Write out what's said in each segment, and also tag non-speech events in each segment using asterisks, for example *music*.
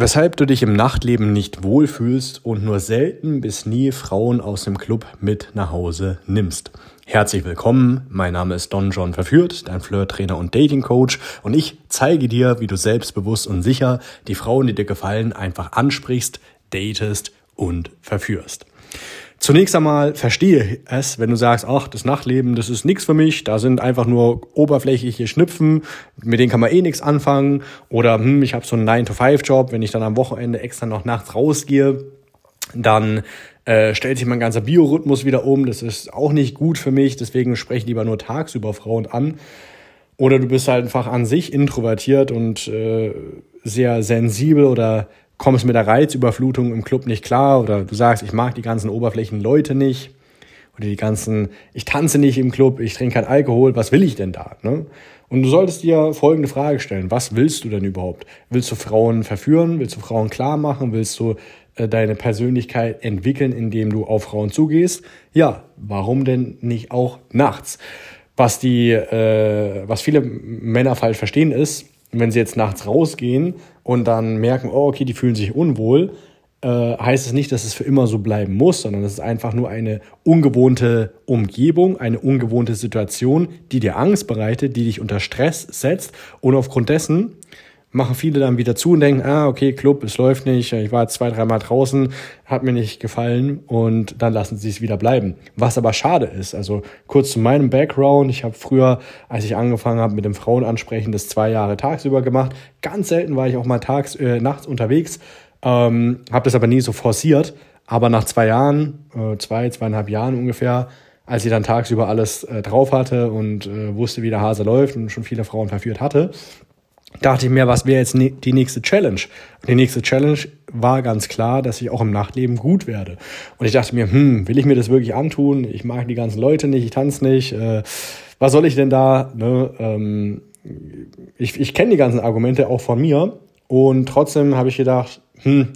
Weshalb du dich im Nachtleben nicht wohlfühlst und nur selten bis nie Frauen aus dem Club mit nach Hause nimmst. Herzlich willkommen, mein Name ist Don John Verführt, dein Flirt-Trainer und Dating-Coach und ich zeige dir, wie du selbstbewusst und sicher die Frauen, die dir gefallen, einfach ansprichst, datest und verführst. Zunächst einmal verstehe es, wenn du sagst, ach, das Nachtleben, das ist nichts für mich, da sind einfach nur oberflächliche Schnüpfen, mit denen kann man eh nichts anfangen. Oder hm, ich habe so einen 9-to-5-Job, wenn ich dann am Wochenende extra noch nachts rausgehe, dann äh, stellt sich mein ganzer Biorhythmus wieder um. Das ist auch nicht gut für mich, deswegen spreche ich lieber nur tagsüber Frauen an. Oder du bist halt einfach an sich introvertiert und äh, sehr sensibel oder kommst mit der Reizüberflutung im Club nicht klar oder du sagst, ich mag die ganzen Oberflächen Leute nicht oder die ganzen, ich tanze nicht im Club, ich trinke kein Alkohol, was will ich denn da? Ne? Und du solltest dir folgende Frage stellen, was willst du denn überhaupt? Willst du Frauen verführen? Willst du Frauen klar machen? Willst du äh, deine Persönlichkeit entwickeln, indem du auf Frauen zugehst? Ja, warum denn nicht auch nachts? Was die, äh, was viele Männer falsch verstehen ist, wenn sie jetzt nachts rausgehen und dann merken, oh, okay, die fühlen sich unwohl, äh, heißt es nicht, dass es für immer so bleiben muss, sondern es ist einfach nur eine ungewohnte Umgebung, eine ungewohnte Situation, die dir Angst bereitet, die dich unter Stress setzt. Und aufgrund dessen machen viele dann wieder zu und denken, ah, okay, Club, es läuft nicht, ich war zwei, dreimal draußen, hat mir nicht gefallen und dann lassen sie es wieder bleiben. Was aber schade ist, also kurz zu meinem Background, ich habe früher, als ich angefangen habe mit dem Frauenansprechen, das zwei Jahre tagsüber gemacht. Ganz selten war ich auch mal tags, äh, nachts unterwegs, ähm, habe das aber nie so forciert. Aber nach zwei Jahren, äh, zwei, zweieinhalb Jahren ungefähr, als ich dann tagsüber alles äh, drauf hatte und äh, wusste, wie der Hase läuft und schon viele Frauen verführt hatte, dachte ich mir, was wäre jetzt die nächste Challenge? Und die nächste Challenge war ganz klar, dass ich auch im Nachtleben gut werde. Und ich dachte mir, hm, will ich mir das wirklich antun? Ich mag die ganzen Leute nicht, ich tanze nicht. Äh, was soll ich denn da? Ne? Ähm, ich ich kenne die ganzen Argumente auch von mir. Und trotzdem habe ich gedacht, hm,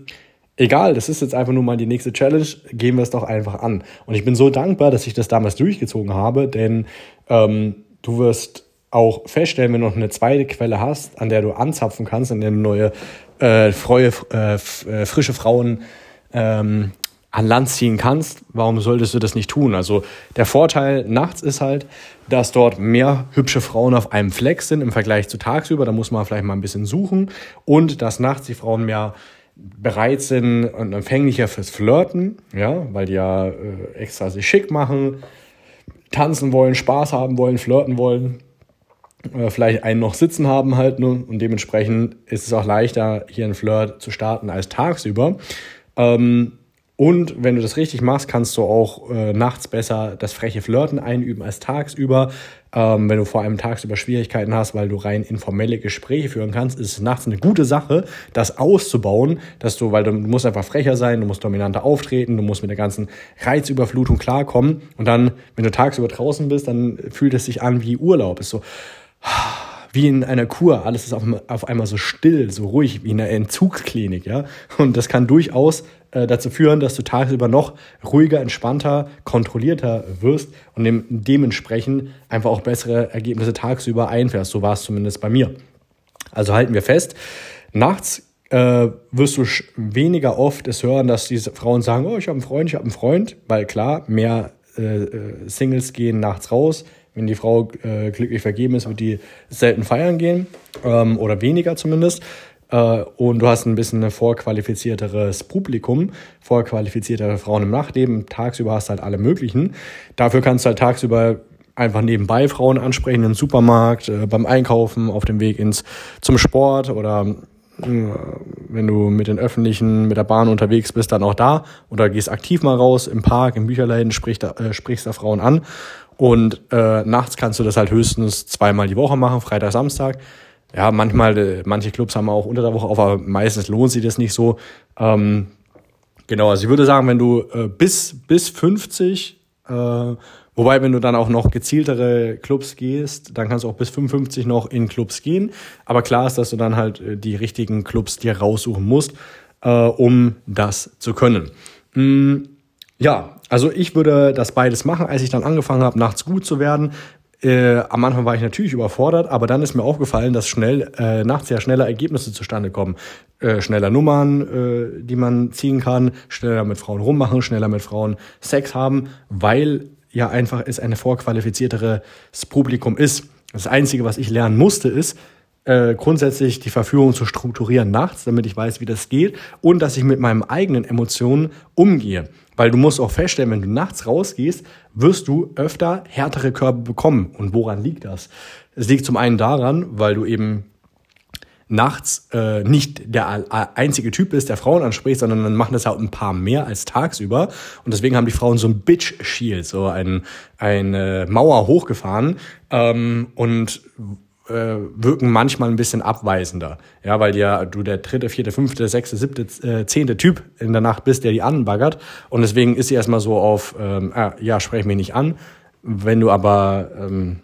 egal, das ist jetzt einfach nur mal die nächste Challenge, gehen wir es doch einfach an. Und ich bin so dankbar, dass ich das damals durchgezogen habe, denn ähm, du wirst auch feststellen, wenn du noch eine zweite Quelle hast, an der du anzapfen kannst, an der du neue, äh, freue, äh, äh, frische Frauen ähm, an Land ziehen kannst, warum solltest du das nicht tun? Also der Vorteil nachts ist halt, dass dort mehr hübsche Frauen auf einem Fleck sind im Vergleich zu tagsüber. Da muss man vielleicht mal ein bisschen suchen. Und dass nachts die Frauen mehr bereit sind und empfänglicher fürs Flirten, ja, weil die ja äh, extra sich schick machen, tanzen wollen, Spaß haben wollen, flirten wollen vielleicht einen noch sitzen haben halt ne? und dementsprechend ist es auch leichter, hier einen Flirt zu starten als tagsüber. Ähm, und wenn du das richtig machst, kannst du auch äh, nachts besser das freche Flirten einüben als tagsüber. Ähm, wenn du vor allem tagsüber Schwierigkeiten hast, weil du rein informelle Gespräche führen kannst, ist es nachts eine gute Sache, das auszubauen, dass du, weil du, du musst einfach frecher sein, du musst dominanter auftreten, du musst mit der ganzen Reizüberflutung klarkommen. Und dann, wenn du tagsüber draußen bist, dann fühlt es sich an wie Urlaub. Ist so, wie in einer Kur. Alles ist auf, auf einmal so still, so ruhig, wie in einer Entzugsklinik, ja. Und das kann durchaus äh, dazu führen, dass du tagsüber noch ruhiger, entspannter, kontrollierter wirst und dem, dementsprechend einfach auch bessere Ergebnisse tagsüber einfährst. So war es zumindest bei mir. Also halten wir fest, nachts äh, wirst du weniger oft es hören, dass diese Frauen sagen, oh, ich habe einen Freund, ich habe einen Freund, weil klar, mehr äh, äh Singles gehen nachts raus, wenn die Frau äh, glücklich vergeben ist, wird die selten feiern gehen ähm, oder weniger zumindest. Äh, und du hast ein bisschen ein vorqualifizierteres Publikum, vorqualifiziertere Frauen im Nachtleben. Tagsüber hast du halt alle möglichen. Dafür kannst du halt tagsüber einfach nebenbei Frauen ansprechen im Supermarkt, äh, beim Einkaufen, auf dem Weg ins zum Sport oder äh, wenn du mit den Öffentlichen, mit der Bahn unterwegs bist, dann auch da oder gehst aktiv mal raus im Park, im Bücherläden, sprichst da, äh, sprichst da Frauen an und äh, nachts kannst du das halt höchstens zweimal die Woche machen, Freitag, Samstag. Ja, manchmal, äh, manche Clubs haben auch unter der Woche auf, aber meistens lohnt sich das nicht so. Ähm, genau, also ich würde sagen, wenn du äh, bis, bis 50, äh, wobei wenn du dann auch noch gezieltere Clubs gehst, dann kannst du auch bis 55 noch in Clubs gehen. Aber klar ist, dass du dann halt äh, die richtigen Clubs dir raussuchen musst, äh, um das zu können. Mm, ja, also ich würde das beides machen, als ich dann angefangen habe, nachts gut zu werden. Äh, am Anfang war ich natürlich überfordert, aber dann ist mir aufgefallen, dass schnell äh, nachts ja schneller Ergebnisse zustande kommen. Äh, schneller Nummern, äh, die man ziehen kann, schneller mit Frauen rummachen, schneller mit Frauen Sex haben, weil ja einfach es eine vorqualifizierteres Publikum ist. Das Einzige, was ich lernen musste, ist, äh, grundsätzlich die Verführung zu strukturieren nachts, damit ich weiß, wie das geht und dass ich mit meinen eigenen Emotionen umgehe. Weil du musst auch feststellen, wenn du nachts rausgehst, wirst du öfter härtere Körbe bekommen. Und woran liegt das? Es liegt zum einen daran, weil du eben nachts äh, nicht der einzige Typ bist, der Frauen anspricht, sondern dann machen das halt ein paar mehr als tagsüber. Und deswegen haben die Frauen so ein Bitch-Shield, so ein, eine Mauer hochgefahren. Ähm, und äh, wirken manchmal ein bisschen abweisender. Ja, weil ja du der dritte, vierte, fünfte, sechste, siebte, äh, zehnte Typ in der Nacht bist, der die anbaggert. Und deswegen ist sie erstmal so auf, ähm, ah, ja, sprech mich nicht an. Wenn du aber ähm,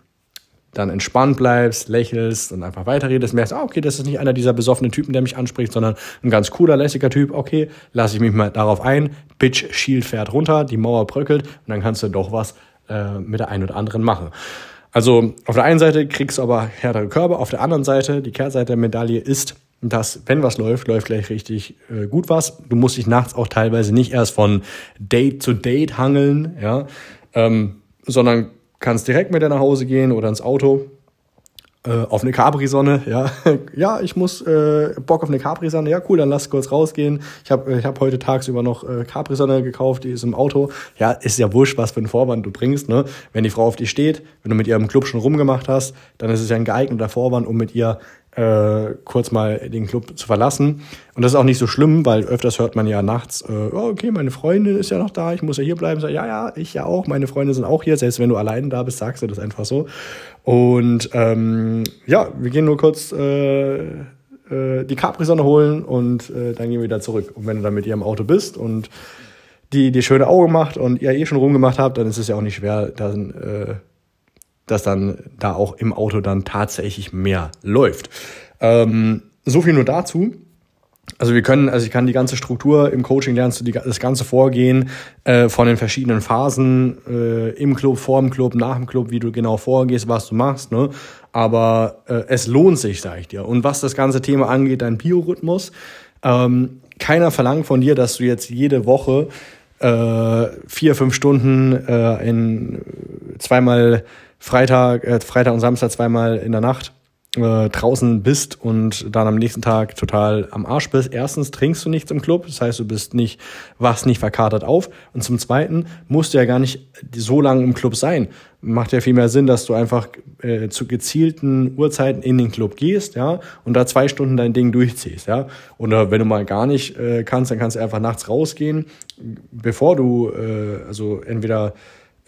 dann entspannt bleibst, lächelst und einfach weiterredest, merkst, ah, okay, das ist nicht einer dieser besoffenen Typen, der mich anspricht, sondern ein ganz cooler, lässiger Typ, okay, lasse ich mich mal darauf ein, Bitch, Shield fährt runter, die Mauer bröckelt und dann kannst du doch was äh, mit der einen oder anderen machen. Also auf der einen Seite kriegst du aber härtere Körbe, auf der anderen Seite, die Kehrseite der Medaille ist, dass, wenn was läuft, läuft gleich richtig äh, gut was. Du musst dich nachts auch teilweise nicht erst von Date zu Date hangeln, ja, ähm, sondern kannst direkt mit dir nach Hause gehen oder ins Auto äh, auf eine Capri-Sonne, ja. *laughs* ja, ich muss äh, Bock auf eine Capri-Sonne. Ja, cool, dann lass kurz rausgehen. Ich habe ich hab heute tagsüber noch äh, Capri-Sonne gekauft, die ist im Auto. Ja, ist ja wurscht, was für einen Vorwand du bringst, ne? Wenn die Frau auf dich steht, wenn du mit ihr im Club schon rumgemacht hast, dann ist es ja ein geeigneter Vorwand, um mit ihr äh, kurz mal den Club zu verlassen. Und das ist auch nicht so schlimm, weil öfters hört man ja nachts, äh, oh, okay, meine Freundin ist ja noch da, ich muss ja hier bleiben. Sag, ja, ja, ich ja auch, meine Freunde sind auch hier. Selbst wenn du allein da bist, sagst du das einfach so. Und ähm, ja, wir gehen nur kurz äh, äh, die Capri-Sonne holen und äh, dann gehen wir wieder zurück. Und wenn du dann mit ihr im Auto bist und die die schöne Augen macht und ihr eh schon rumgemacht habt, dann ist es ja auch nicht schwer, dann äh, dass dann da auch im Auto dann tatsächlich mehr läuft. Ähm, so viel nur dazu. Also wir können, also ich kann die ganze Struktur im Coaching lernst du die, das ganze Vorgehen äh, von den verschiedenen Phasen äh, im Club, vor dem Club, nach dem Club, wie du genau vorgehst, was du machst. Ne? Aber äh, es lohnt sich, sage ich dir. Und was das ganze Thema angeht, dein Biorhythmus, ähm, keiner verlangt von dir, dass du jetzt jede Woche äh, vier, fünf Stunden äh, in zweimal Freitag, äh, Freitag und Samstag zweimal in der Nacht äh, draußen bist und dann am nächsten Tag total am Arsch bist. Erstens trinkst du nichts im Club, das heißt, du bist nicht, wachst nicht verkatert auf. Und zum Zweiten musst du ja gar nicht so lange im Club sein. Macht ja viel mehr Sinn, dass du einfach äh, zu gezielten Uhrzeiten in den Club gehst, ja, und da zwei Stunden dein Ding durchziehst, ja. Oder wenn du mal gar nicht äh, kannst, dann kannst du einfach nachts rausgehen, bevor du, äh, also entweder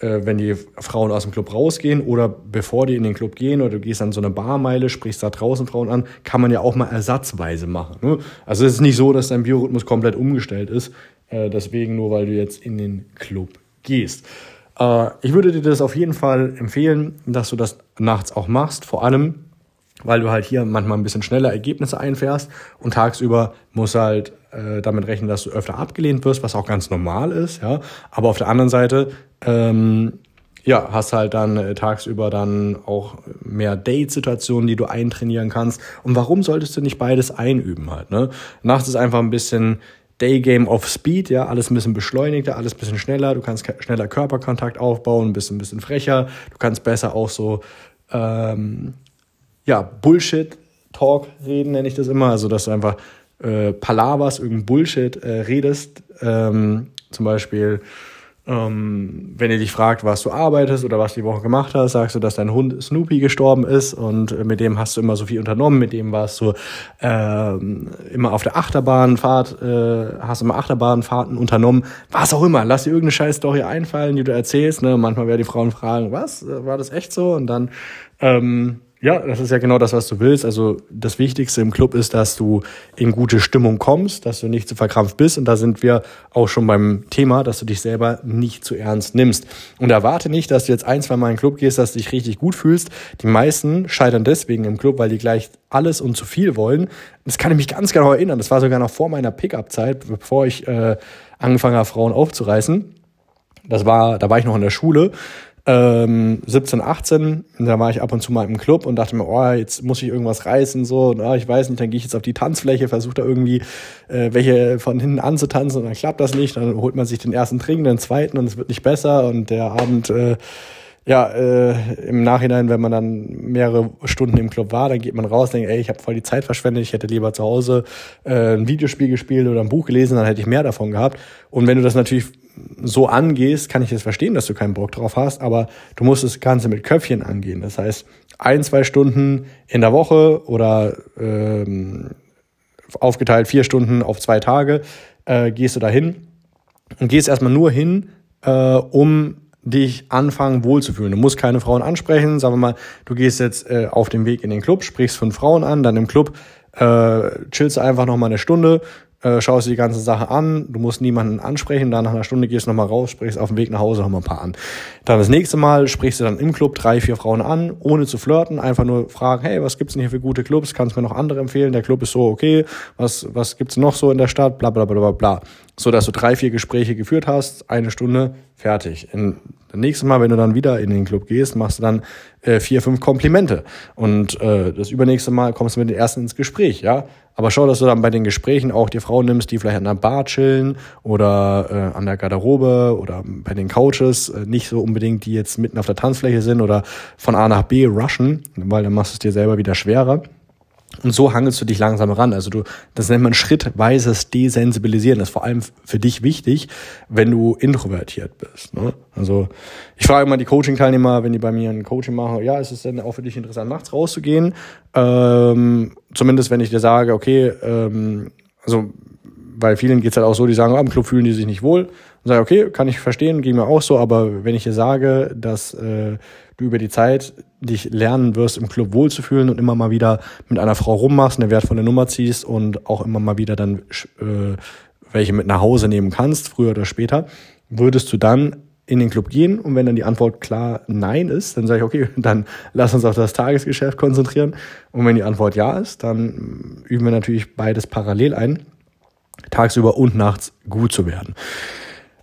wenn die Frauen aus dem Club rausgehen oder bevor die in den Club gehen oder du gehst an so eine Barmeile, sprichst da draußen Frauen an, kann man ja auch mal ersatzweise machen. Ne? Also es ist nicht so, dass dein Biorhythmus komplett umgestellt ist, äh, deswegen nur, weil du jetzt in den Club gehst. Äh, ich würde dir das auf jeden Fall empfehlen, dass du das nachts auch machst, vor allem, weil du halt hier manchmal ein bisschen schneller Ergebnisse einfährst und tagsüber musst du halt äh, damit rechnen, dass du öfter abgelehnt wirst, was auch ganz normal ist, ja. Aber auf der anderen Seite ähm, ja, hast halt dann äh, tagsüber dann auch mehr Date-Situationen, die du eintrainieren kannst. Und warum solltest du nicht beides einüben halt, ne? Nachts ist einfach ein bisschen Day-Game of Speed, ja, alles ein bisschen beschleunigter, alles ein bisschen schneller, du kannst schneller Körperkontakt aufbauen, bist ein bisschen frecher, du kannst besser auch so, ähm, ja, Bullshit-Talk reden, nenne ich das immer, also dass du einfach äh, Palavas, irgendein Bullshit äh, redest, ähm, zum Beispiel, ähm, wenn ihr dich fragt, was du arbeitest oder was du die Woche gemacht hast, sagst du, dass dein Hund Snoopy gestorben ist und äh, mit dem hast du immer so viel unternommen, mit dem warst du ähm, immer auf der Achterbahnfahrt, äh, hast immer Achterbahnfahrten unternommen, was auch immer. Lass dir irgendeine scheiß Story einfallen, die du erzählst. Ne? Manchmal werden die Frauen fragen, was, war das echt so? Und dann ähm, ja, das ist ja genau das, was du willst. Also das Wichtigste im Club ist, dass du in gute Stimmung kommst, dass du nicht zu verkrampft bist. Und da sind wir auch schon beim Thema, dass du dich selber nicht zu ernst nimmst. Und erwarte nicht, dass du jetzt ein, zwei Mal in den Club gehst, dass du dich richtig gut fühlst. Die meisten scheitern deswegen im Club, weil die gleich alles und zu viel wollen. Das kann ich mich ganz genau erinnern. Das war sogar noch vor meiner Pickup-Zeit, bevor ich äh, angefangen habe, Frauen aufzureißen. Das war, da war ich noch in der Schule ähm, 17, 18, da war ich ab und zu mal im Club und dachte mir, oh, jetzt muss ich irgendwas reißen, so, und, oh, ich weiß nicht, dann gehe ich jetzt auf die Tanzfläche, versuche da irgendwie äh, welche von hinten anzutanzen und dann klappt das nicht, dann holt man sich den ersten Trink, den zweiten und es wird nicht besser. Und der Abend, äh, ja, äh, im Nachhinein, wenn man dann mehrere Stunden im Club war, dann geht man raus, denkt, ey, ich habe voll die Zeit verschwendet, ich hätte lieber zu Hause äh, ein Videospiel gespielt oder ein Buch gelesen, dann hätte ich mehr davon gehabt. Und wenn du das natürlich so angehst, kann ich jetzt verstehen, dass du keinen Bock drauf hast, aber du musst das Ganze mit Köpfchen angehen. Das heißt, ein, zwei Stunden in der Woche oder ähm, aufgeteilt vier Stunden auf zwei Tage äh, gehst du dahin und gehst erstmal nur hin, äh, um dich anfangen wohlzufühlen. Du musst keine Frauen ansprechen. Sagen wir mal, du gehst jetzt äh, auf dem Weg in den Club, sprichst von Frauen an, dann im Club äh, chillst du einfach noch mal eine Stunde, äh, schaust dir die ganze Sache an, du musst niemanden ansprechen, dann nach einer Stunde gehst du nochmal raus, sprichst auf dem Weg nach Hause nochmal ein paar an. Dann das nächste Mal sprichst du dann im Club drei, vier Frauen an, ohne zu flirten, einfach nur fragen, hey, was gibt's denn hier für gute Clubs, kannst du mir noch andere empfehlen, der Club ist so okay, was, was gibt's noch so in der Stadt, bla bla bla bla bla. So dass du drei, vier Gespräche geführt hast, eine Stunde, fertig. In, das nächste Mal, wenn du dann wieder in den Club gehst, machst du dann äh, vier, fünf Komplimente. Und äh, das übernächste Mal kommst du mit den ersten ins Gespräch, ja. Aber schau, dass du dann bei den Gesprächen auch die Frauen nimmst, die vielleicht an der Bar chillen oder äh, an der Garderobe oder bei den Couches, äh, nicht so unbedingt, die jetzt mitten auf der Tanzfläche sind oder von A nach B rushen, weil dann machst du es dir selber wieder schwerer. Und so hangelst du dich langsam ran. Also du, das nennt man schrittweises Desensibilisieren. Das ist vor allem für dich wichtig, wenn du introvertiert bist. Ne? Also ich frage immer die Coaching-Teilnehmer, wenn die bei mir ein Coaching machen, ja, ist es denn auch für dich interessant, nachts rauszugehen? Ähm, zumindest wenn ich dir sage, okay, ähm, also bei vielen geht's halt auch so, die sagen, im Club fühlen die sich nicht wohl. Und sage, okay, kann ich verstehen, ging mir auch so, aber wenn ich dir sage, dass äh, du über die Zeit dich lernen wirst, im Club wohlzufühlen und immer mal wieder mit einer Frau rummachst, eine wertvolle Nummer ziehst und auch immer mal wieder dann äh, welche mit nach Hause nehmen kannst, früher oder später, würdest du dann in den Club gehen und wenn dann die Antwort klar Nein ist, dann sage ich, okay, *laughs* dann lass uns auf das Tagesgeschäft konzentrieren. Und wenn die Antwort Ja ist, dann üben wir natürlich beides parallel ein, tagsüber und nachts gut zu werden.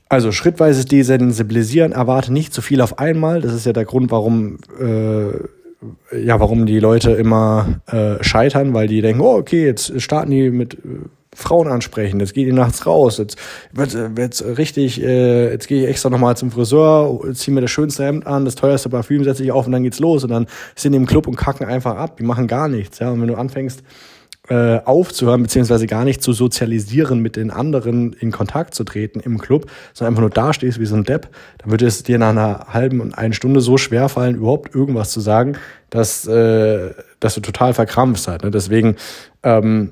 Also schrittweises Desensibilisieren, erwarte nicht zu viel auf einmal. Das ist ja der Grund, warum äh, ja, warum die Leute immer äh, scheitern, weil die denken, oh, okay, jetzt starten die mit äh, Frauen ansprechen, jetzt geht die nachts raus, jetzt wird jetzt richtig, äh, jetzt gehe ich extra nochmal zum Friseur, ziehe mir das schönste Hemd an, das teuerste Parfüm setze ich auf und dann geht's los. Und dann sind die im Club und kacken einfach ab, die machen gar nichts, ja, und wenn du anfängst, äh, aufzuhören, beziehungsweise gar nicht zu sozialisieren, mit den anderen in Kontakt zu treten im Club, sondern einfach nur dastehst wie so ein Depp, dann würde es dir nach einer halben und einer Stunde so schwer fallen, überhaupt irgendwas zu sagen, dass, äh, dass du total verkrampfst halt. Ne? Deswegen ähm,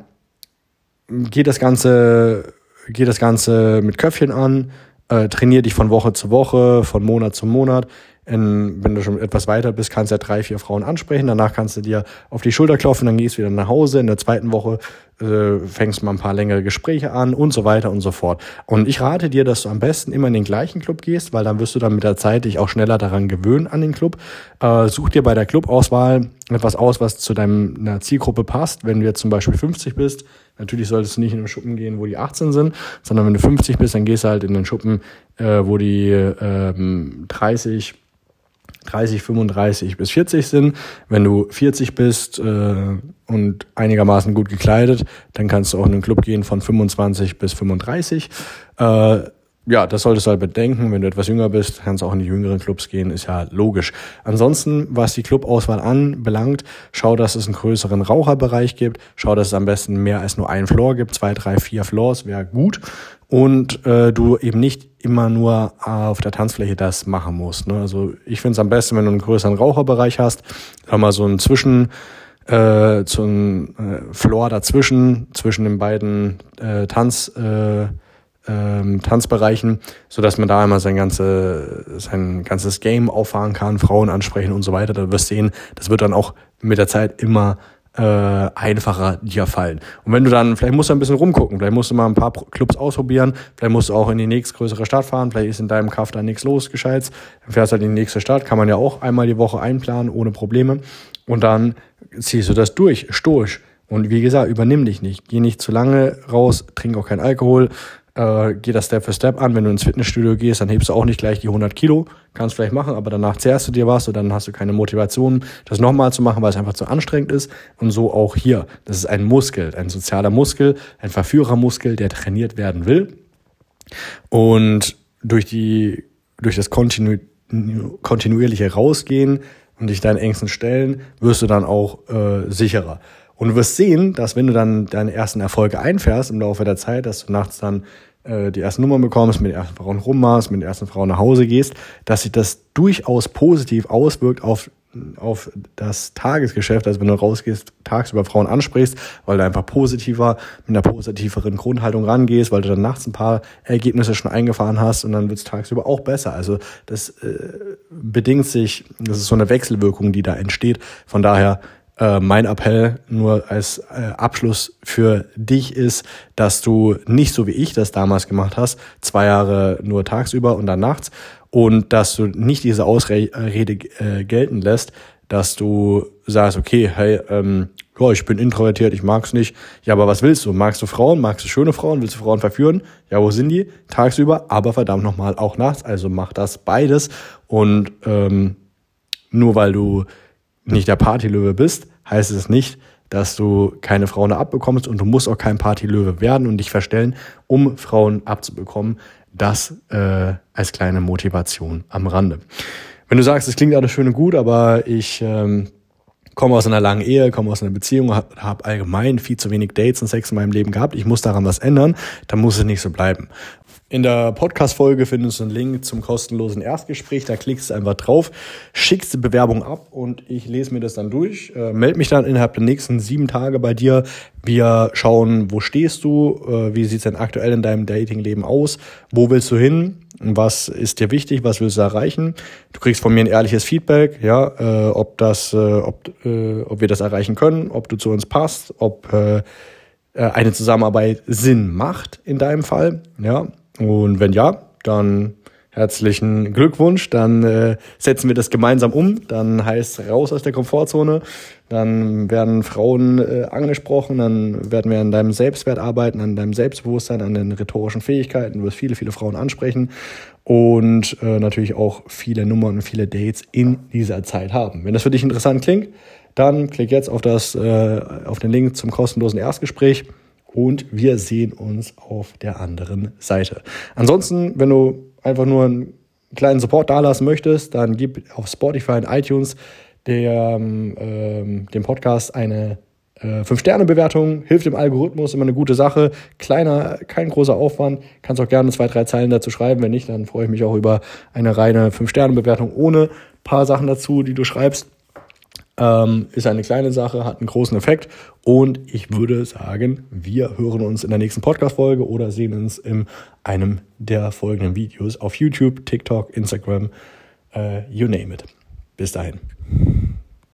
geht das Ganze, geht das Ganze mit Köpfchen an, äh, trainier dich von Woche zu Woche, von Monat zu Monat. In, wenn du schon etwas weiter bist, kannst du ja drei, vier Frauen ansprechen. Danach kannst du dir auf die Schulter klopfen, dann gehst du wieder nach Hause. In der zweiten Woche äh, fängst du mal ein paar längere Gespräche an und so weiter und so fort. Und ich rate dir, dass du am besten immer in den gleichen Club gehst, weil dann wirst du dann mit der Zeit dich auch schneller daran gewöhnen an den Club. Äh, such dir bei der Clubauswahl etwas aus, was zu deiner Zielgruppe passt. Wenn du jetzt zum Beispiel 50 bist, natürlich solltest du nicht in den Schuppen gehen, wo die 18 sind, sondern wenn du 50 bist, dann gehst du halt in den Schuppen, äh, wo die ähm, 30 30, 35 bis 40 sind. Wenn du 40 bist äh, und einigermaßen gut gekleidet, dann kannst du auch in einen Club gehen von 25 bis 35. Äh, ja, das solltest du halt bedenken. Wenn du etwas jünger bist, kannst du auch in die jüngeren Clubs gehen, ist ja logisch. Ansonsten, was die Clubauswahl anbelangt, schau, dass es einen größeren Raucherbereich gibt. Schau, dass es am besten mehr als nur ein Floor gibt. Zwei, drei, vier Floors wäre gut und äh, du eben nicht immer nur auf der Tanzfläche das machen musst. Ne? Also ich finde es am besten, wenn du einen größeren Raucherbereich hast, sag mal so ein Zwischen, äh, so ein äh, Floor dazwischen, zwischen den beiden äh, Tanz, äh, ähm, Tanzbereichen, so dass man da einmal sein, ganze, sein ganzes Game auffahren kann, Frauen ansprechen und so weiter. Da wirst du sehen, das wird dann auch mit der Zeit immer äh, einfacher dir fallen. Und wenn du dann, vielleicht musst du ein bisschen rumgucken, vielleicht musst du mal ein paar Clubs ausprobieren, vielleicht musst du auch in die nächstgrößere Stadt fahren, vielleicht ist in deinem Kaff da nichts los, gescheit. Dann fährst halt in die nächste Stadt, kann man ja auch einmal die Woche einplanen, ohne Probleme. Und dann ziehst du das durch, stoisch. Und wie gesagt, übernimm dich nicht. Geh nicht zu lange raus, trink auch kein Alkohol, äh, geh das Step für Step an. Wenn du ins Fitnessstudio gehst, dann hebst du auch nicht gleich die 100 Kilo. Kannst vielleicht machen, aber danach zehrst du dir was und dann hast du keine Motivation, das nochmal zu machen, weil es einfach zu anstrengend ist. Und so auch hier. Das ist ein Muskel, ein sozialer Muskel, ein Verführermuskel, der trainiert werden will. Und durch die, durch das kontinu kontinuierliche Rausgehen und dich deinen Ängsten stellen, wirst du dann auch äh, sicherer. Und du wirst sehen, dass wenn du dann deine ersten Erfolge einfährst im Laufe der Zeit, dass du nachts dann äh, die ersten Nummern bekommst, mit den ersten Frauen rummachst, mit den ersten Frauen nach Hause gehst, dass sich das durchaus positiv auswirkt auf auf das Tagesgeschäft, also wenn du rausgehst, tagsüber Frauen ansprichst, weil du einfach positiver, mit einer positiveren Grundhaltung rangehst, weil du dann nachts ein paar Ergebnisse schon eingefahren hast und dann wird es tagsüber auch besser. Also das äh, bedingt sich, das ist so eine Wechselwirkung, die da entsteht. Von daher äh, mein Appell nur als äh, Abschluss für dich ist, dass du nicht so wie ich das damals gemacht hast, zwei Jahre nur tagsüber und dann nachts und dass du nicht diese Ausrede äh, gelten lässt, dass du sagst, okay, hey, ähm, ja, ich bin introvertiert, ich mag's nicht. Ja, aber was willst du? Magst du Frauen? Magst du schöne Frauen? Willst du Frauen verführen? Ja, wo sind die? Tagsüber, aber verdammt nochmal auch nachts. Also mach das beides. Und ähm, nur weil du nicht der Partylöwe bist, heißt es nicht, dass du keine Frauen abbekommst und du musst auch kein Partylöwe werden und dich verstellen, um Frauen abzubekommen. Das äh, als kleine Motivation am Rande. Wenn du sagst, es klingt alles schön und gut, aber ich ähm, komme aus einer langen Ehe, komme aus einer Beziehung, habe hab allgemein viel zu wenig Dates und Sex in meinem Leben gehabt, ich muss daran was ändern, dann muss es nicht so bleiben. In der Podcast-Folge findest du einen Link zum kostenlosen Erstgespräch. Da klickst du einfach drauf, schickst die Bewerbung ab und ich lese mir das dann durch. Äh, meld mich dann innerhalb der nächsten sieben Tage bei dir. Wir schauen, wo stehst du, äh, wie sieht's denn aktuell in deinem Datingleben aus, wo willst du hin, was ist dir wichtig, was willst du erreichen. Du kriegst von mir ein ehrliches Feedback, ja, äh, ob das, äh, ob, äh, ob wir das erreichen können, ob du zu uns passt, ob äh, äh eine Zusammenarbeit Sinn macht in deinem Fall, ja. Und wenn ja, dann herzlichen Glückwunsch. Dann äh, setzen wir das gemeinsam um. Dann heißt raus aus der Komfortzone. Dann werden Frauen äh, angesprochen. Dann werden wir an deinem Selbstwert arbeiten, an deinem Selbstbewusstsein, an den rhetorischen Fähigkeiten. Du wirst viele, viele Frauen ansprechen und äh, natürlich auch viele Nummern und viele Dates in dieser Zeit haben. Wenn das für dich interessant klingt, dann klick jetzt auf das äh, auf den Link zum kostenlosen Erstgespräch und wir sehen uns auf der anderen Seite. Ansonsten, wenn du einfach nur einen kleinen Support dalassen möchtest, dann gib auf Spotify und iTunes der, ähm, dem Podcast eine äh, 5-Sterne-Bewertung, hilft dem Algorithmus, immer eine gute Sache. Kleiner, kein großer Aufwand. Kannst auch gerne zwei, drei Zeilen dazu schreiben. Wenn nicht, dann freue ich mich auch über eine reine 5-Sterne-Bewertung ohne paar Sachen dazu, die du schreibst. Ähm, ist eine kleine Sache, hat einen großen Effekt und ich würde sagen, wir hören uns in der nächsten Podcast-Folge oder sehen uns in einem der folgenden Videos auf YouTube, TikTok, Instagram, äh, you name it. Bis dahin.